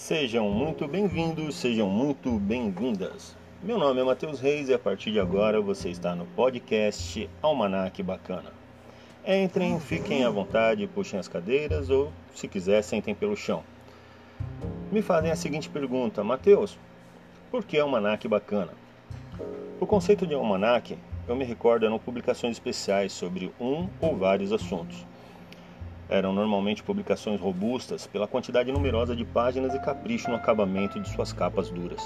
Sejam muito bem-vindos, sejam muito bem-vindas. Meu nome é Matheus Reis e a partir de agora você está no podcast Almanac Bacana. Entrem, fiquem à vontade, puxem as cadeiras ou, se quiser, sentem pelo chão. Me fazem a seguinte pergunta, Matheus, por que Almanac Bacana? O conceito de almanac, eu me recordo, eram publicações especiais sobre um ou vários assuntos. Eram normalmente publicações robustas pela quantidade numerosa de páginas e capricho no acabamento de suas capas duras.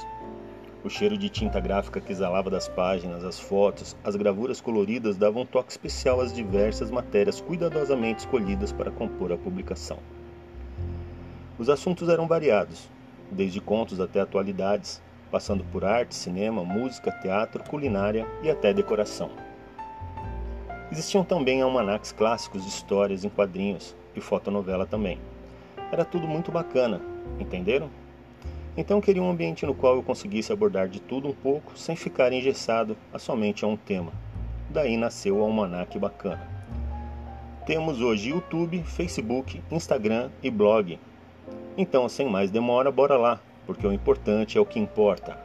O cheiro de tinta gráfica que exalava das páginas, as fotos, as gravuras coloridas davam um toque especial às diversas matérias cuidadosamente escolhidas para compor a publicação. Os assuntos eram variados, desde contos até atualidades, passando por arte, cinema, música, teatro, culinária e até decoração. Existiam também almanacs clássicos de histórias em quadrinhos e fotonovela também. Era tudo muito bacana, entenderam? Então queria um ambiente no qual eu conseguisse abordar de tudo um pouco sem ficar engessado a somente a um tema. Daí nasceu o Almanac Bacana. Temos hoje YouTube, Facebook, Instagram e blog. Então, sem mais demora, bora lá, porque o importante é o que importa.